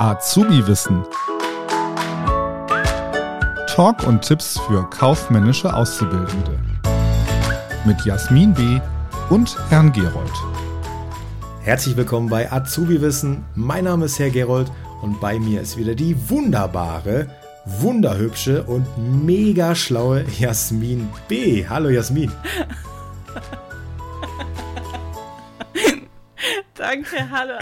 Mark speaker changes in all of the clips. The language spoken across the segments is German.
Speaker 1: Azubi-Wissen. Talk und Tipps für kaufmännische Auszubildende. Mit Jasmin B. und Herrn Gerold.
Speaker 2: Herzlich willkommen bei Azubi-Wissen. Mein Name ist Herr Gerold und bei mir ist wieder die wunderbare, wunderhübsche und mega schlaue Jasmin B. Hallo Jasmin.
Speaker 3: Danke, hallo.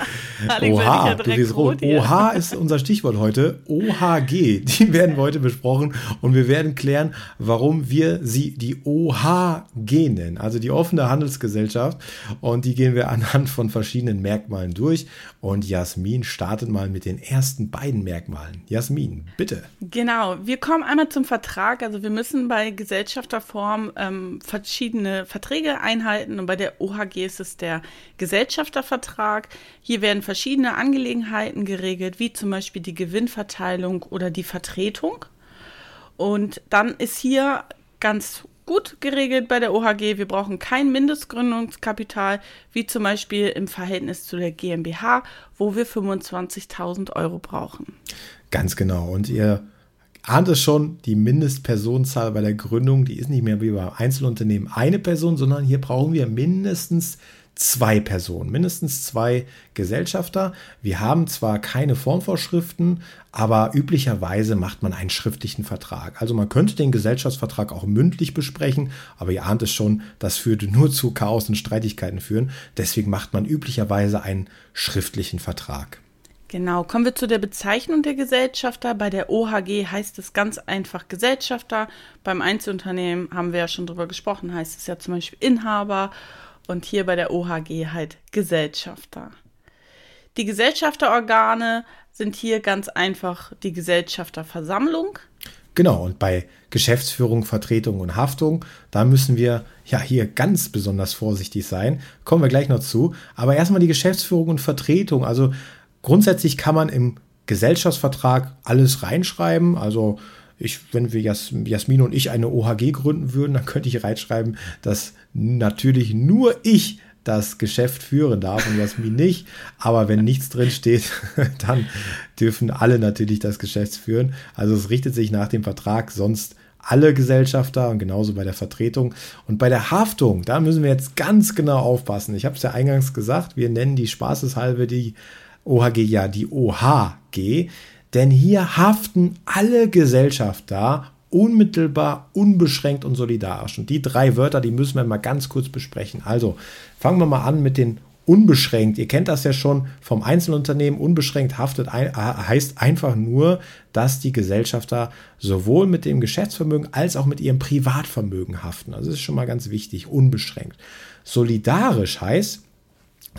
Speaker 2: Alex, Oha, du siehst rot. Oha ist unser Stichwort heute. OHG, die werden heute besprochen und wir werden klären, warum wir sie die OHG nennen, also die offene Handelsgesellschaft. Und die gehen wir anhand von verschiedenen Merkmalen durch. Und Jasmin startet mal mit den ersten beiden Merkmalen. Jasmin, bitte.
Speaker 3: Genau, wir kommen einmal zum Vertrag. Also wir müssen bei Gesellschafterform ähm, verschiedene Verträge einhalten und bei der OHG ist es der Gesellschaftervertrag. Vertrag. Hier werden verschiedene Angelegenheiten geregelt, wie zum Beispiel die Gewinnverteilung oder die Vertretung. Und dann ist hier ganz gut geregelt bei der OHG. Wir brauchen kein Mindestgründungskapital, wie zum Beispiel im Verhältnis zu der GmbH, wo wir 25.000 Euro brauchen.
Speaker 2: Ganz genau. Und ihr ahnt es schon, die Mindestpersonenzahl bei der Gründung, die ist nicht mehr wie beim Einzelunternehmen eine Person, sondern hier brauchen wir mindestens zwei Personen, mindestens zwei Gesellschafter. Wir haben zwar keine Formvorschriften, aber üblicherweise macht man einen schriftlichen Vertrag. Also man könnte den Gesellschaftsvertrag auch mündlich besprechen, aber ihr ahnt es schon, das würde nur zu Chaos und Streitigkeiten führen. Deswegen macht man üblicherweise einen schriftlichen Vertrag.
Speaker 3: Genau, kommen wir zu der Bezeichnung der Gesellschafter. Bei der OHG heißt es ganz einfach Gesellschafter. Beim Einzelunternehmen haben wir ja schon drüber gesprochen, heißt es ja zum Beispiel Inhaber und hier bei der OHG halt Gesellschafter. Die Gesellschafterorgane sind hier ganz einfach die Gesellschafterversammlung.
Speaker 2: Genau, und bei Geschäftsführung, Vertretung und Haftung, da müssen wir ja hier ganz besonders vorsichtig sein. Kommen wir gleich noch zu. Aber erstmal die Geschäftsführung und Vertretung. Also grundsätzlich kann man im Gesellschaftsvertrag alles reinschreiben. Also ich, wenn wir Jas, Jasmin und ich eine OHG gründen würden, dann könnte ich reinschreiben, dass natürlich nur ich das Geschäft führen darf und Jasmin nicht. Aber wenn nichts drin steht, dann dürfen alle natürlich das Geschäft führen. Also es richtet sich nach dem Vertrag sonst alle Gesellschafter und genauso bei der Vertretung. Und bei der Haftung, da müssen wir jetzt ganz genau aufpassen. Ich habe es ja eingangs gesagt, wir nennen die spaßeshalbe die OHG ja die OHG. Denn hier haften alle Gesellschafter unmittelbar, unbeschränkt und solidarisch. Und die drei Wörter, die müssen wir mal ganz kurz besprechen. Also fangen wir mal an mit den unbeschränkt. Ihr kennt das ja schon vom Einzelunternehmen. Unbeschränkt haftet ein, heißt einfach nur, dass die Gesellschafter sowohl mit dem Geschäftsvermögen als auch mit ihrem Privatvermögen haften. Also das ist schon mal ganz wichtig, unbeschränkt. Solidarisch heißt,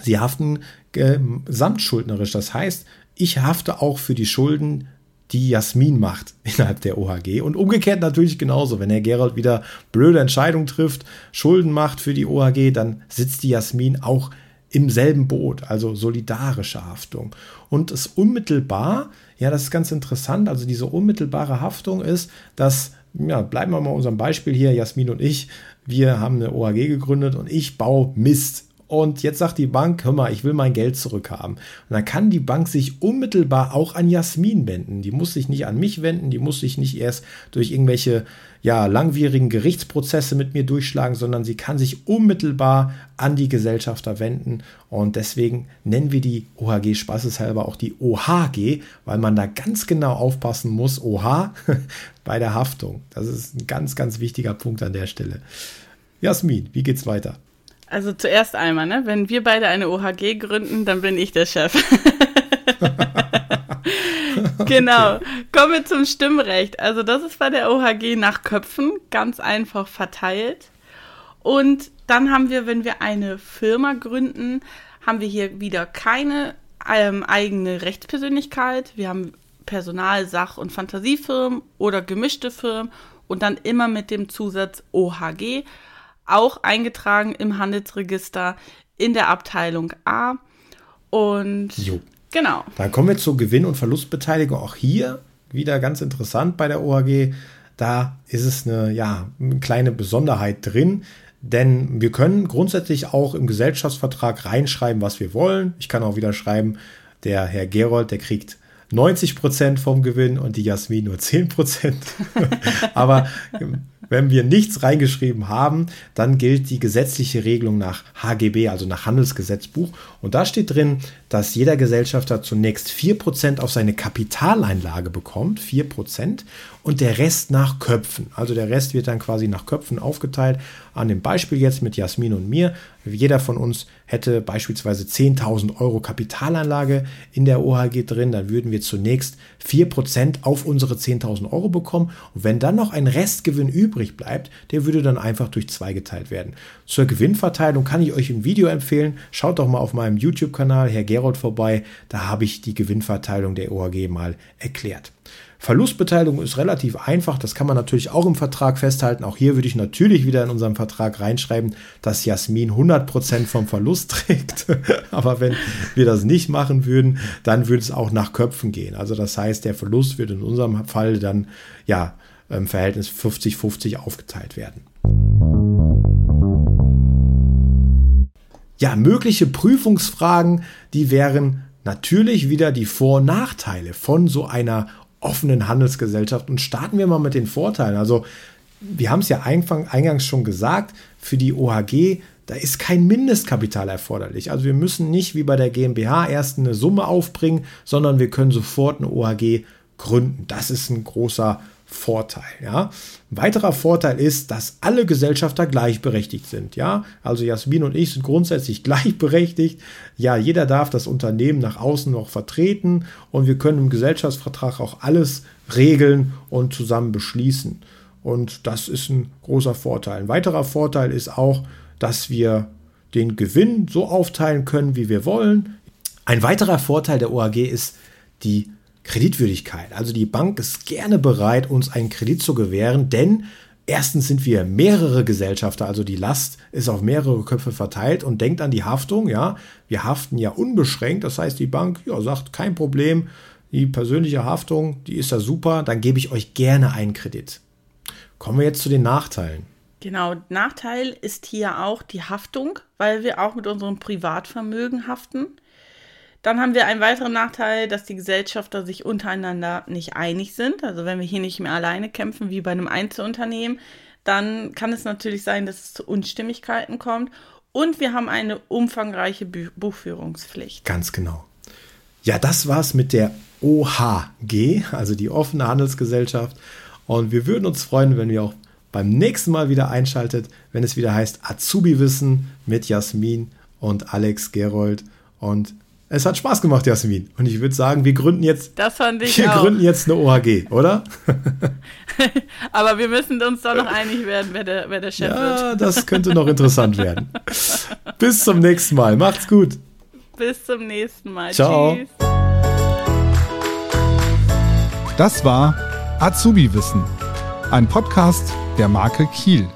Speaker 2: sie haften gesamtschuldnerisch. Das heißt, ich hafte auch für die Schulden, die Jasmin macht innerhalb der OHG. Und umgekehrt natürlich genauso. Wenn Herr Gerold wieder blöde Entscheidungen trifft, Schulden macht für die OHG, dann sitzt die Jasmin auch im selben Boot, also solidarische Haftung. Und es unmittelbar, ja, das ist ganz interessant, also diese unmittelbare Haftung ist, dass, ja, bleiben wir mal unserem Beispiel hier, Jasmin und ich, wir haben eine OHG gegründet und ich baue Mist und jetzt sagt die Bank, hör mal, ich will mein Geld zurückhaben. Und dann kann die Bank sich unmittelbar auch an Jasmin wenden. Die muss sich nicht an mich wenden, die muss sich nicht erst durch irgendwelche ja, langwierigen Gerichtsprozesse mit mir durchschlagen, sondern sie kann sich unmittelbar an die Gesellschafter wenden. Und deswegen nennen wir die OHG spaßeshalber auch die OHG, weil man da ganz genau aufpassen muss, OH, bei der Haftung. Das ist ein ganz, ganz wichtiger Punkt an der Stelle. Jasmin, wie geht's weiter?
Speaker 3: Also zuerst einmal, ne? Wenn wir beide eine OHG gründen, dann bin ich der Chef. genau. Okay. Kommen wir zum Stimmrecht. Also das ist bei der OHG nach Köpfen ganz einfach verteilt. Und dann haben wir, wenn wir eine Firma gründen, haben wir hier wieder keine ähm, eigene Rechtspersönlichkeit. Wir haben Personal-, Sach- und Fantasiefirmen oder gemischte Firmen und dann immer mit dem Zusatz OHG auch eingetragen im Handelsregister in der Abteilung A. Und jo. genau.
Speaker 2: Dann kommen wir zur Gewinn- und Verlustbeteiligung. Auch hier wieder ganz interessant bei der OHG. Da ist es eine, ja, eine kleine Besonderheit drin. Denn wir können grundsätzlich auch im Gesellschaftsvertrag reinschreiben, was wir wollen. Ich kann auch wieder schreiben, der Herr Gerold, der kriegt 90 Prozent vom Gewinn und die Jasmin nur 10 Prozent. Aber wenn wir nichts reingeschrieben haben, dann gilt die gesetzliche Regelung nach HGB, also nach Handelsgesetzbuch. Und da steht drin, dass jeder Gesellschafter zunächst 4% auf seine Kapitaleinlage bekommt, 4%, und der Rest nach Köpfen. Also der Rest wird dann quasi nach Köpfen aufgeteilt. An dem Beispiel jetzt mit Jasmin und mir. Jeder von uns hätte beispielsweise 10.000 Euro Kapitalanlage in der OHG drin. Dann würden wir zunächst 4% auf unsere 10.000 Euro bekommen. Und wenn dann noch ein Restgewinn übrig bleibt, der würde dann einfach durch zwei geteilt werden. Zur Gewinnverteilung kann ich euch ein Video empfehlen. Schaut doch mal auf meinem YouTube-Kanal Herr Gerold vorbei. Da habe ich die Gewinnverteilung der OHG mal erklärt. Verlustbeteiligung ist relativ einfach. Das kann man natürlich auch im Vertrag festhalten. Auch hier würde ich natürlich wieder in unserem Vertrag reinschreiben, dass Jasmin 100% vom Verlust trägt. Aber wenn wir das nicht machen würden, dann würde es auch nach Köpfen gehen. Also das heißt, der Verlust wird in unserem Fall dann ja im Verhältnis 50-50 aufgeteilt werden. Ja, mögliche Prüfungsfragen, die wären natürlich wieder die Vor- und Nachteile von so einer offenen Handelsgesellschaft. Und starten wir mal mit den Vorteilen. Also, wir haben es ja eingangs schon gesagt, für die OHG, da ist kein Mindestkapital erforderlich. Also wir müssen nicht wie bei der GmbH erst eine Summe aufbringen, sondern wir können sofort eine OHG gründen. Das ist ein großer Vorteil. Ja. Ein weiterer Vorteil ist, dass alle Gesellschafter gleichberechtigt sind. Ja. Also Jasmin und ich sind grundsätzlich gleichberechtigt. Ja, jeder darf das Unternehmen nach außen noch vertreten und wir können im Gesellschaftsvertrag auch alles regeln und zusammen beschließen. Und das ist ein großer Vorteil. Ein weiterer Vorteil ist auch, dass wir den Gewinn so aufteilen können, wie wir wollen. Ein weiterer Vorteil der OAG ist die Kreditwürdigkeit. Also die Bank ist gerne bereit, uns einen Kredit zu gewähren, denn erstens sind wir mehrere Gesellschafter, also die Last ist auf mehrere Köpfe verteilt und denkt an die Haftung, ja. Wir haften ja unbeschränkt, das heißt, die Bank ja, sagt, kein Problem, die persönliche Haftung, die ist ja super, dann gebe ich euch gerne einen Kredit. Kommen wir jetzt zu den Nachteilen.
Speaker 3: Genau, Nachteil ist hier auch die Haftung, weil wir auch mit unserem Privatvermögen haften. Dann haben wir einen weiteren Nachteil, dass die Gesellschafter sich untereinander nicht einig sind. Also wenn wir hier nicht mehr alleine kämpfen wie bei einem Einzelunternehmen, dann kann es natürlich sein, dass es zu Unstimmigkeiten kommt. Und wir haben eine umfangreiche Buchführungspflicht.
Speaker 2: Ganz genau. Ja, das war's mit der OHG, also die offene Handelsgesellschaft. Und wir würden uns freuen, wenn ihr auch beim nächsten Mal wieder einschaltet, wenn es wieder heißt Azubi-Wissen mit Jasmin und Alex Gerold. Und es hat Spaß gemacht, Jasmin. Und ich würde sagen, wir gründen jetzt.
Speaker 3: Das fand ich
Speaker 2: Wir
Speaker 3: auch.
Speaker 2: gründen jetzt eine OHG, oder?
Speaker 3: Aber wir müssen uns doch noch einig werden, wer der, wer der Chef
Speaker 2: ja,
Speaker 3: wird.
Speaker 2: Ja, das könnte noch interessant werden. Bis zum nächsten Mal. Macht's gut.
Speaker 3: Bis zum nächsten Mal.
Speaker 2: Ciao.
Speaker 3: Tschüss.
Speaker 1: Das war Azubi Wissen, ein Podcast der Marke Kiel.